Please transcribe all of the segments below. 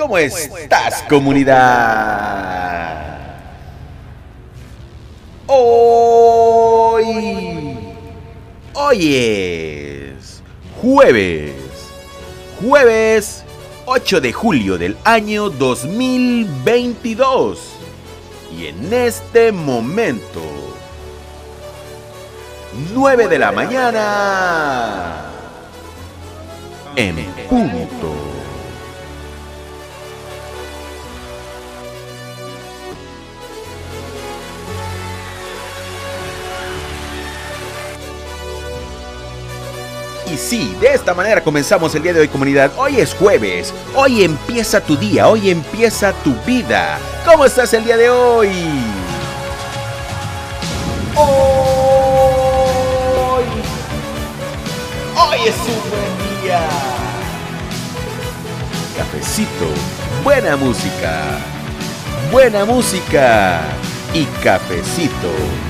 ¿Cómo estás, comunidad? Hoy. Hoy es. Jueves. Jueves 8 de julio del año 2022. Y en este momento. 9 de la mañana. En punto. Y sí, de esta manera comenzamos el día de hoy comunidad. Hoy es jueves, hoy empieza tu día, hoy empieza tu vida. ¿Cómo estás el día de hoy? Hoy, hoy es un buen día. Cafecito, buena música, buena música y cafecito.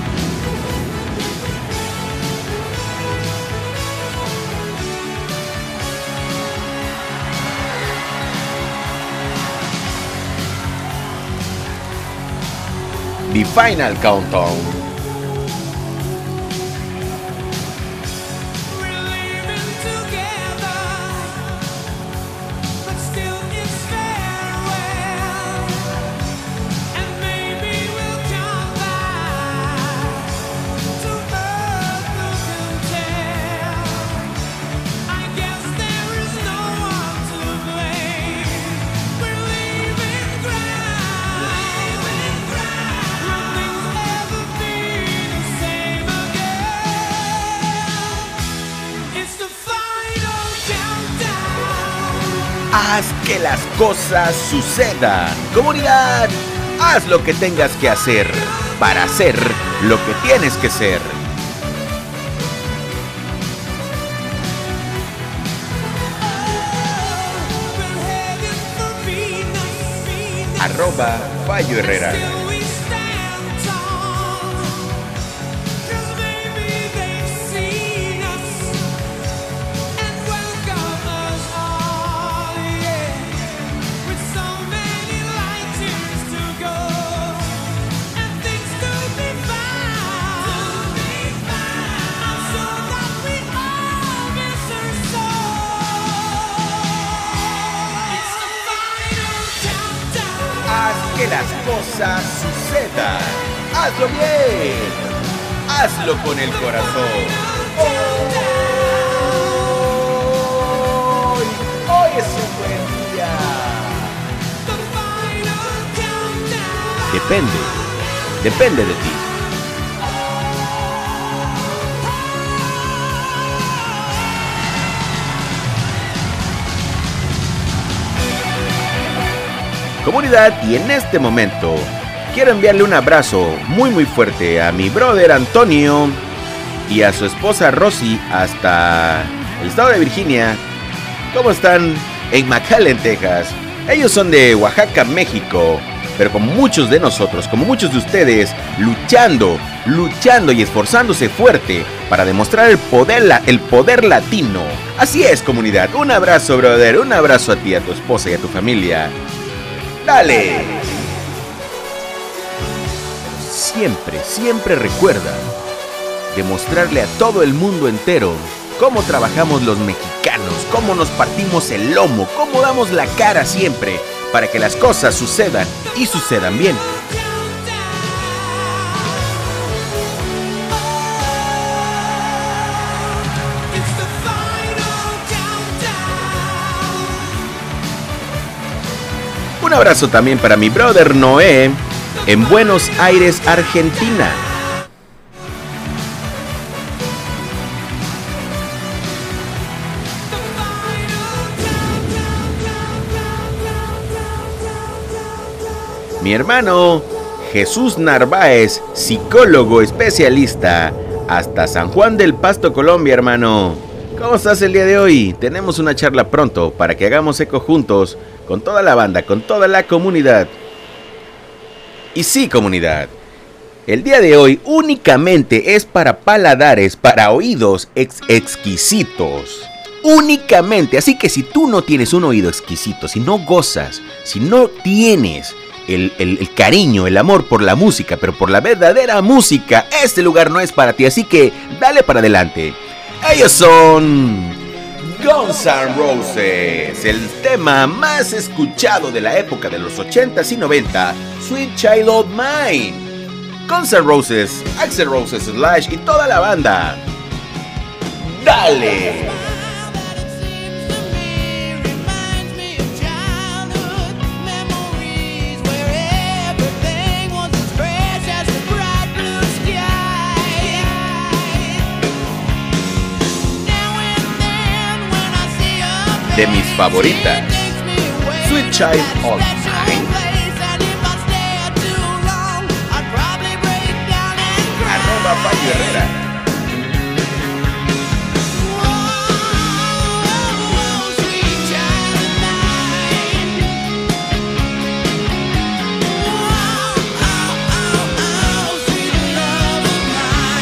The Final Countdown. Cosas sucedan. Comunidad, haz lo que tengas que hacer para hacer lo que tienes que ser. Arroba Fallo Herrera. Que las cosas sucedan. Hazlo bien. Hazlo con el corazón. Hoy, hoy es un buen día. Depende. Depende de ti. Comunidad y en este momento quiero enviarle un abrazo muy muy fuerte a mi brother Antonio y a su esposa Rosy hasta el estado de Virginia. ¿Cómo están? En McAllen, Texas. Ellos son de Oaxaca, México, pero como muchos de nosotros, como muchos de ustedes, luchando, luchando y esforzándose fuerte para demostrar el poder, el poder latino. Así es, comunidad. Un abrazo, brother. Un abrazo a ti, a tu esposa y a tu familia. Dale. Siempre, siempre recuerda demostrarle a todo el mundo entero cómo trabajamos los mexicanos, cómo nos partimos el lomo, cómo damos la cara siempre para que las cosas sucedan y sucedan bien. Un abrazo también para mi brother Noé en Buenos Aires, Argentina. Mi hermano Jesús Narváez, psicólogo especialista, hasta San Juan del Pasto, Colombia, hermano. ¿Cómo estás el día de hoy? Tenemos una charla pronto para que hagamos eco juntos con toda la banda, con toda la comunidad. Y sí, comunidad. El día de hoy únicamente es para paladares, para oídos ex exquisitos. únicamente. Así que si tú no tienes un oído exquisito, si no gozas, si no tienes el, el, cariño, el amor por la música, pero por la verdadera música, este lugar no es para ti. Así que dale para adelante. Ellos son Guns N' Roses, el tema más escuchado de la época de los 80s y 90, Sweet Child of Mine. Guns N' Roses, Axel Roses Slash y toda la banda. ¡Dale! De mis favoritas. Sweet Child of Mine. Arroba Herrera.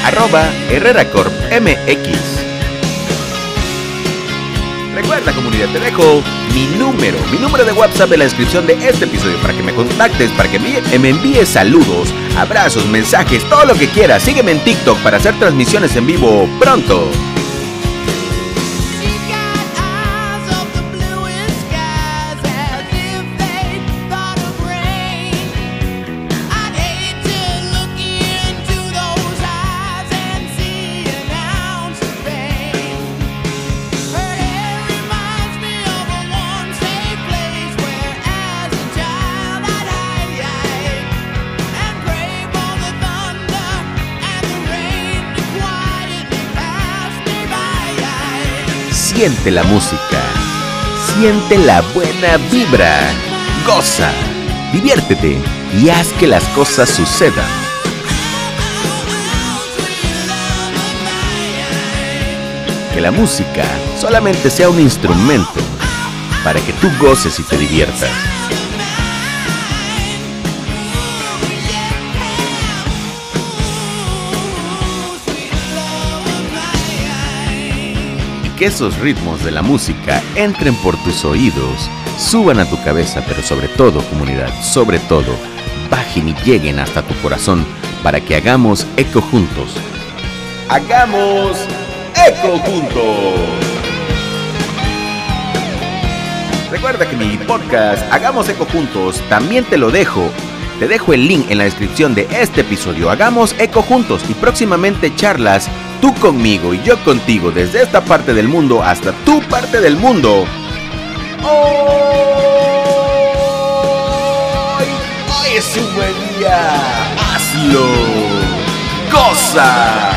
Arroba Herrera Corp MX. Recuerda comunidad, te dejo mi número, mi número de WhatsApp en la descripción de este episodio para que me contactes, para que me envíes saludos, abrazos, mensajes, todo lo que quieras. Sígueme en TikTok para hacer transmisiones en vivo pronto. Siente la música. Siente la buena vibra. Goza. Diviértete y haz que las cosas sucedan. Que la música solamente sea un instrumento para que tú goces y te diviertas. Que esos ritmos de la música entren por tus oídos, suban a tu cabeza, pero sobre todo, comunidad, sobre todo, bajen y lleguen hasta tu corazón para que hagamos eco juntos. ¡Hagamos eco juntos! Recuerda que mi podcast Hagamos Eco Juntos también te lo dejo. Te dejo el link en la descripción de este episodio. Hagamos Eco Juntos y próximamente charlas tú conmigo y yo contigo desde esta parte del mundo hasta tu parte del mundo. Hoy, es un buen día. Hazlo. Goza.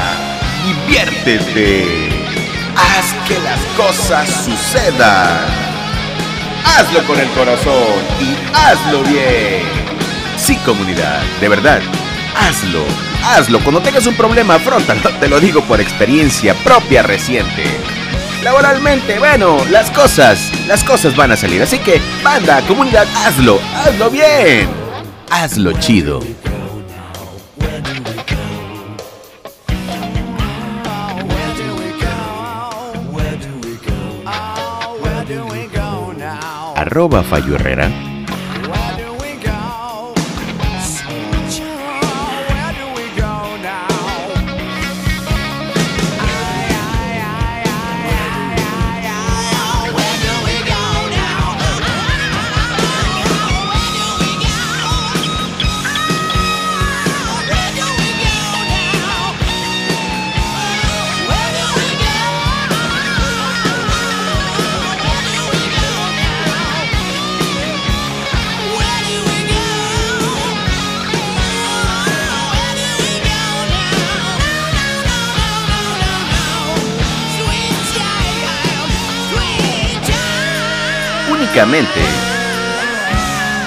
Diviértete. Haz que las cosas sucedan. Hazlo con el corazón y hazlo bien. Sí, comunidad, de verdad, hazlo hazlo. Cuando tengas un problema, afrontalo. Te lo digo por experiencia propia reciente. Laboralmente, bueno, las cosas, las cosas van a salir. Así que, banda, comunidad, hazlo, hazlo bien. Hazlo chido. Arroba Fallo Herrera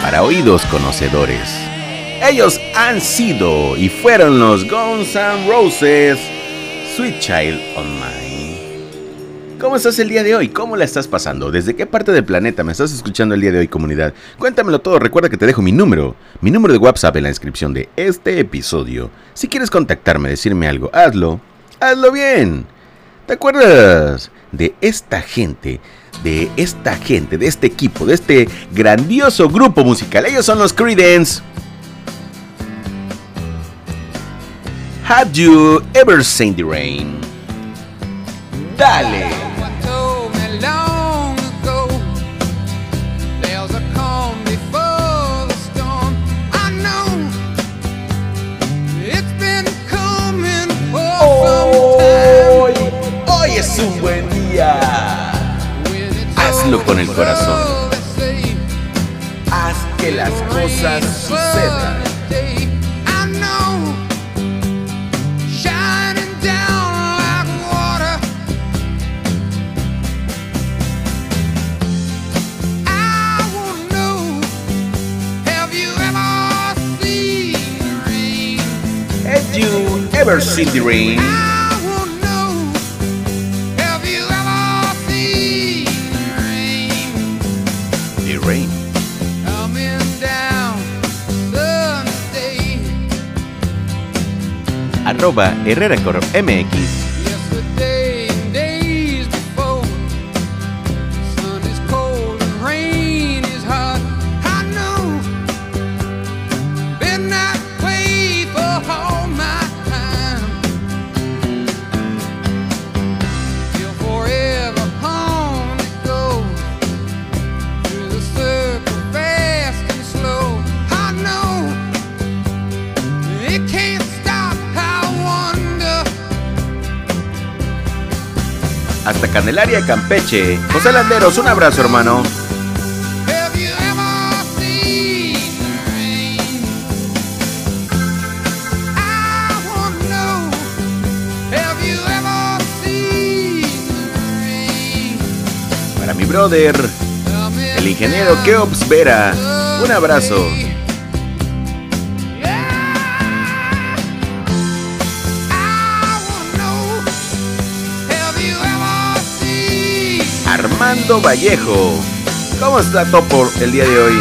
para oídos conocedores. Ellos han sido y fueron los Guns N' Roses, Sweet Child on Mine. ¿Cómo estás el día de hoy? ¿Cómo la estás pasando? ¿Desde qué parte del planeta me estás escuchando el día de hoy, comunidad? Cuéntamelo todo. Recuerda que te dejo mi número, mi número de WhatsApp en la descripción de este episodio. Si quieres contactarme, decirme algo, hazlo. Hazlo bien. ¿Te acuerdas de esta gente, de esta gente, de este equipo, de este grandioso grupo musical. Ellos son los Creedence. Have you ever seen the rain? Dale. es un buen día. Hazlo con el corazón. Haz que las cosas sucedan. Have you ever seen the rain? Arroba Herrera Candelaria, Campeche. José Landeros, un abrazo, hermano. Para mi brother, el ingeniero Keops Vera, un abrazo. Armando Vallejo. ¿Cómo está Topo el día de hoy?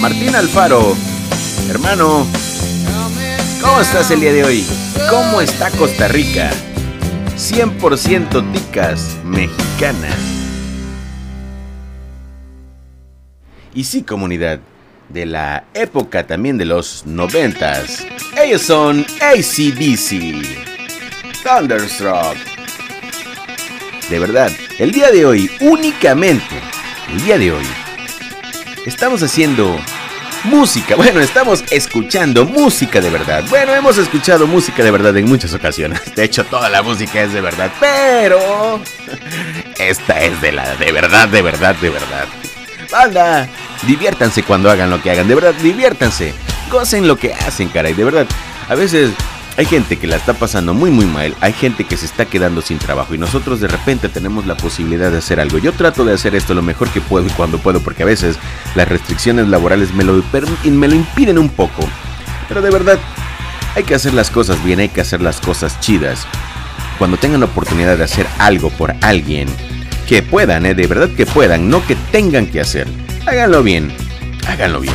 Martín Alfaro, hermano, ¿cómo estás el día de hoy? ¿Cómo está Costa Rica? 100% ticas mexicanas. Y sí, comunidad, de la época también de los noventas. Ellos son ACDC. Thunderstruck. De verdad, el día de hoy, únicamente, el día de hoy, estamos haciendo música. Bueno, estamos escuchando música de verdad. Bueno, hemos escuchado música de verdad en muchas ocasiones. De hecho, toda la música es de verdad. Pero esta es de la de verdad, de verdad, de verdad. Banda, diviértanse cuando hagan lo que hagan. De verdad, diviértanse. Gocen lo que hacen, caray. De verdad, a veces hay gente que la está pasando muy muy mal, hay gente que se está quedando sin trabajo y nosotros de repente tenemos la posibilidad de hacer algo. Yo trato de hacer esto lo mejor que puedo y cuando puedo porque a veces las restricciones laborales me lo, me lo impiden un poco. Pero de verdad, hay que hacer las cosas bien, hay que hacer las cosas chidas. Cuando tengan la oportunidad de hacer algo por alguien, que puedan, ¿eh? de verdad que puedan, no que tengan que hacer. Háganlo bien, háganlo bien.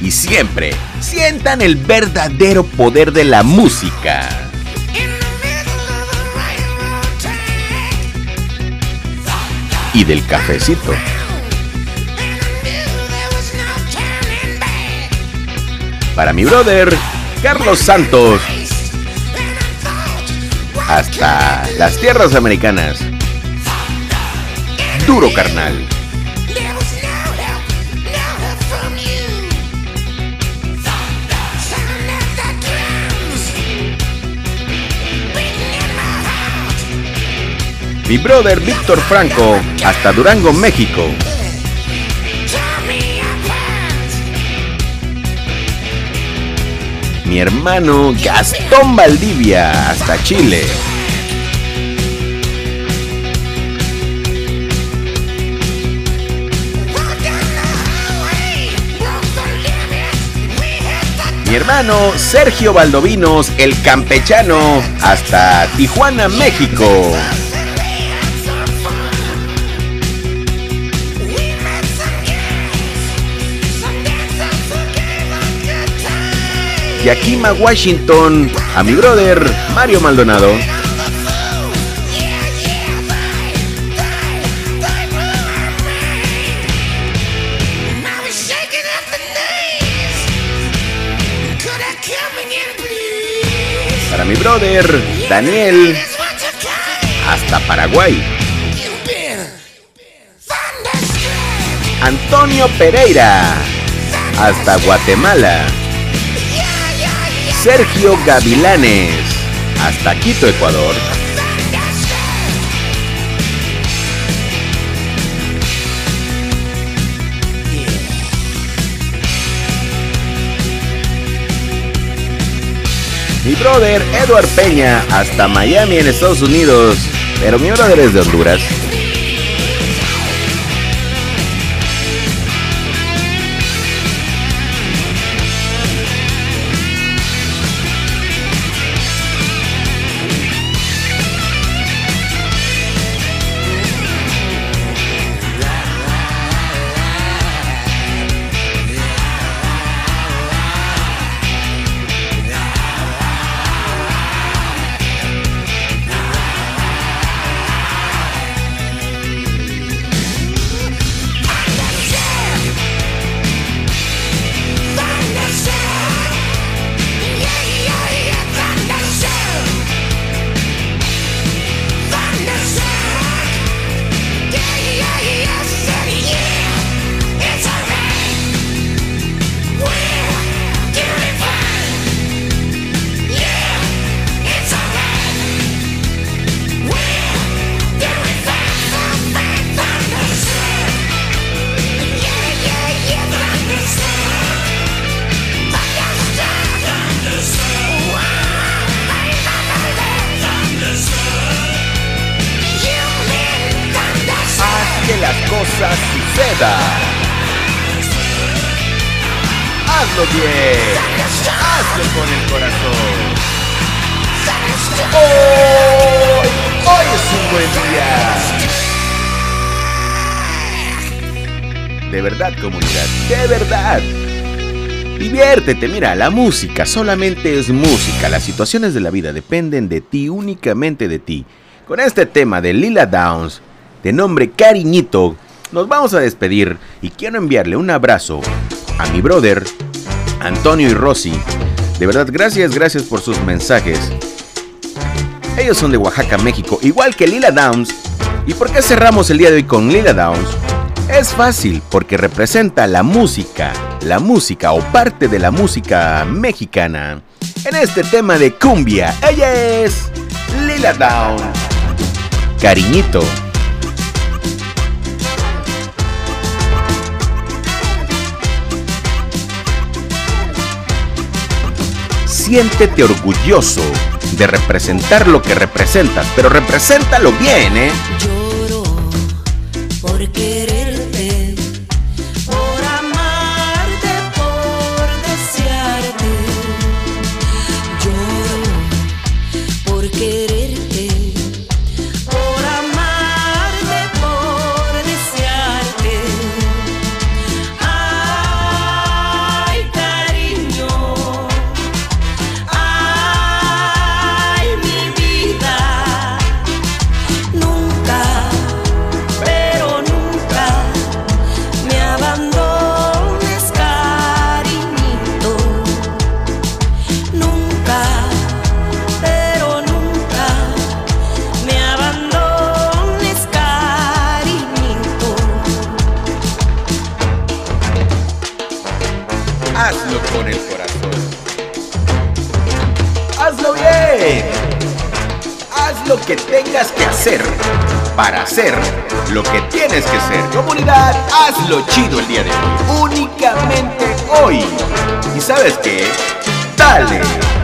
Y siempre sientan el verdadero poder de la música. Y del cafecito. Para mi brother, Carlos Santos. Hasta las tierras americanas. Duro carnal. Mi brother Víctor Franco, hasta Durango, México. Mi hermano Gastón Valdivia, hasta Chile. Mi hermano Sergio Valdovinos, el campechano, hasta Tijuana, México. Yakima, Washington, a mi brother Mario Maldonado. Para mi brother Daniel, hasta Paraguay. Antonio Pereira, hasta Guatemala. Sergio Gavilanes, hasta Quito, Ecuador. Mi brother Edward Peña hasta Miami en Estados Unidos. Pero mi brother es de Honduras. Mira, la música solamente es música. Las situaciones de la vida dependen de ti, únicamente de ti. Con este tema de Lila Downs, de nombre Cariñito, nos vamos a despedir y quiero enviarle un abrazo a mi brother, Antonio y Rosy. De verdad, gracias, gracias por sus mensajes. Ellos son de Oaxaca, México, igual que Lila Downs. ¿Y por qué cerramos el día de hoy con Lila Downs? Es fácil porque representa la música, la música o parte de la música mexicana. En este tema de cumbia, ella es Lila Down. Cariñito. Siéntete orgulloso de representar lo que representas, pero represéntalo bien, ¿eh? Lloro por sabes qué? Dale.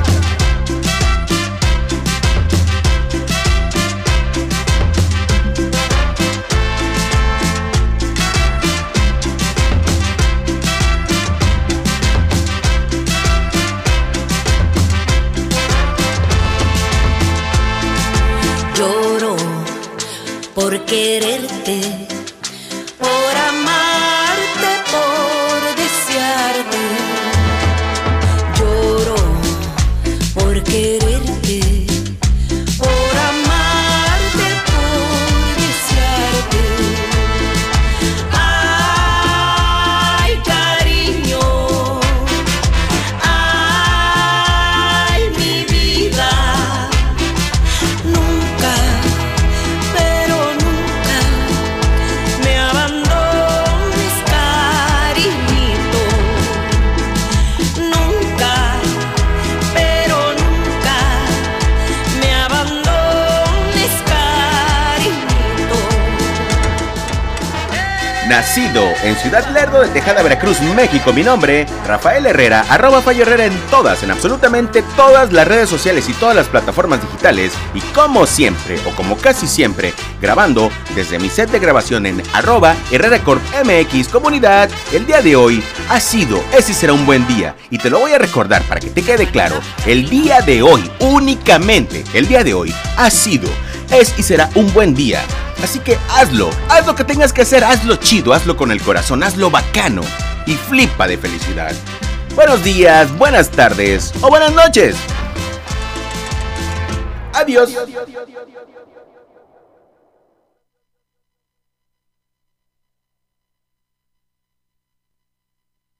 Nacido en Ciudad Lerdo de Tejada, Veracruz, México, mi nombre, Rafael Herrera, arroba Fallo Herrera en todas, en absolutamente todas las redes sociales y todas las plataformas digitales. Y como siempre, o como casi siempre, grabando desde mi set de grabación en arroba Herrera Corp MX Comunidad, el día de hoy ha sido, ese será un buen día. Y te lo voy a recordar para que te quede claro, el día de hoy, únicamente, el día de hoy, ha sido, es y será un buen día. Así que hazlo, haz lo que tengas que hacer, hazlo chido, hazlo con el corazón, hazlo bacano y flipa de felicidad. Buenos días, buenas tardes o buenas noches. Adiós.